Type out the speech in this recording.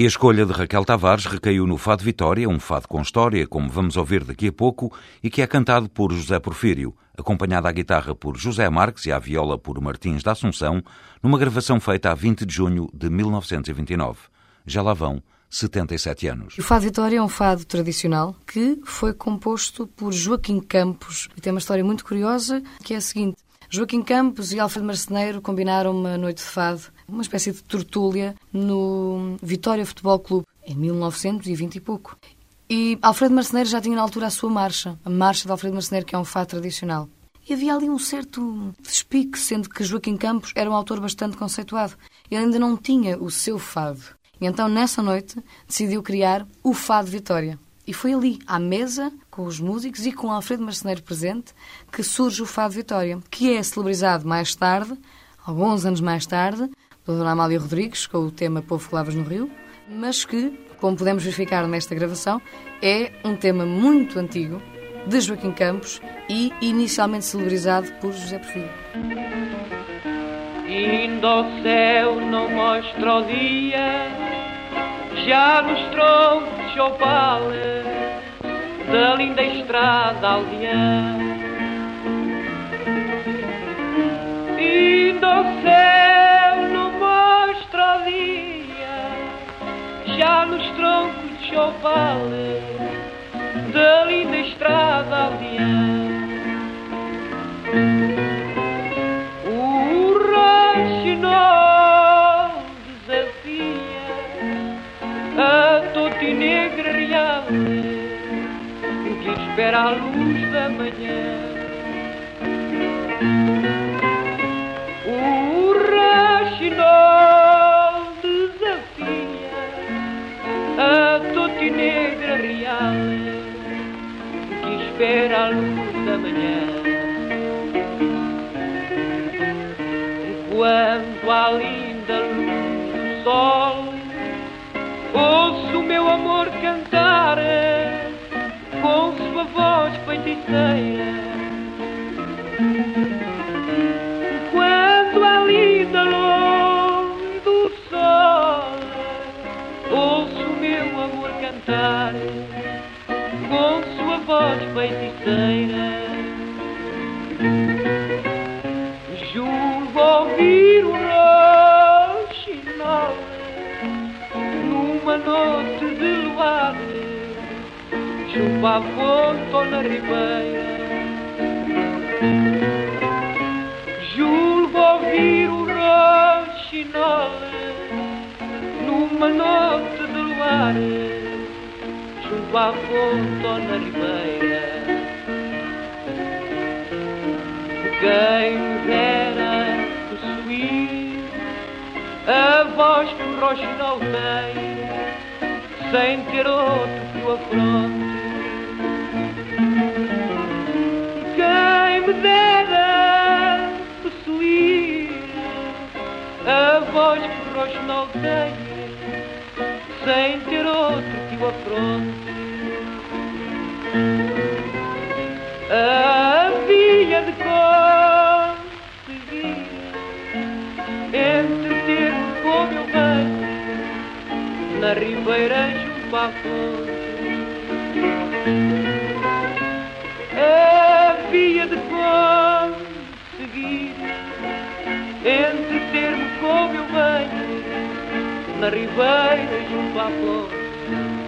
E a escolha de Raquel Tavares recaiu no Fado Vitória, um fado com história, como vamos ouvir daqui a pouco, e que é cantado por José Porfírio, acompanhado à guitarra por José Marques e à viola por Martins da Assunção, numa gravação feita a 20 de junho de 1929. Já lá vão 77 anos. O Fado Vitória é um fado tradicional que foi composto por Joaquim Campos e tem uma história muito curiosa que é a seguinte. Joaquim Campos e Alfredo Marceneiro combinaram uma noite de fado, uma espécie de tertúlia, no Vitória Futebol Clube, em 1920 e pouco. E Alfredo Marceneiro já tinha na altura a sua marcha, a marcha de Alfredo Marceneiro, que é um fado tradicional. E havia ali um certo despique, sendo que Joaquim Campos era um autor bastante conceituado. Ele ainda não tinha o seu fado. E então, nessa noite, decidiu criar o Fado Vitória. E foi ali, à mesa, com os músicos e com Alfredo Marceneiro presente, que surge o Fado Vitória, que é celebrizado mais tarde, alguns anos mais tarde, pela Dona Amália Rodrigues, com o tema Povo que Lavas no Rio, mas que, como podemos verificar nesta gravação, é um tema muito antigo, de Joaquim Campos e inicialmente celebrizado por José Porfírio. Indo ao céu não mostra o dia, já nos de opala da linda estrada aldeã. Indo ao céu não mostra o dia, já nos troncos de opala da linda real que espera a luz da manhã. O roxinol desafia a toti negra real que espera a luz da manhã. Quando a linda luz do sol o meu amor cantar com sua voz feiticeira. Quando a linda luz do sol ouço meu amor cantar com sua voz feiticeira. Julgo ouvir o roxinol numa noite junto à fonte ou na ribeira. Julgo ouvir o roxinol numa noite de luar junto à fonte ou na ribeira. Quem dera possuir a voz que o roxinol tem, sem ter outro que o afronte. A voz que o roxinol tem, sem ter outro que o afronte. Havia de conseguir entreter-me com meu bem na ribeira junto à fonte. Na ribeira junto à fonte.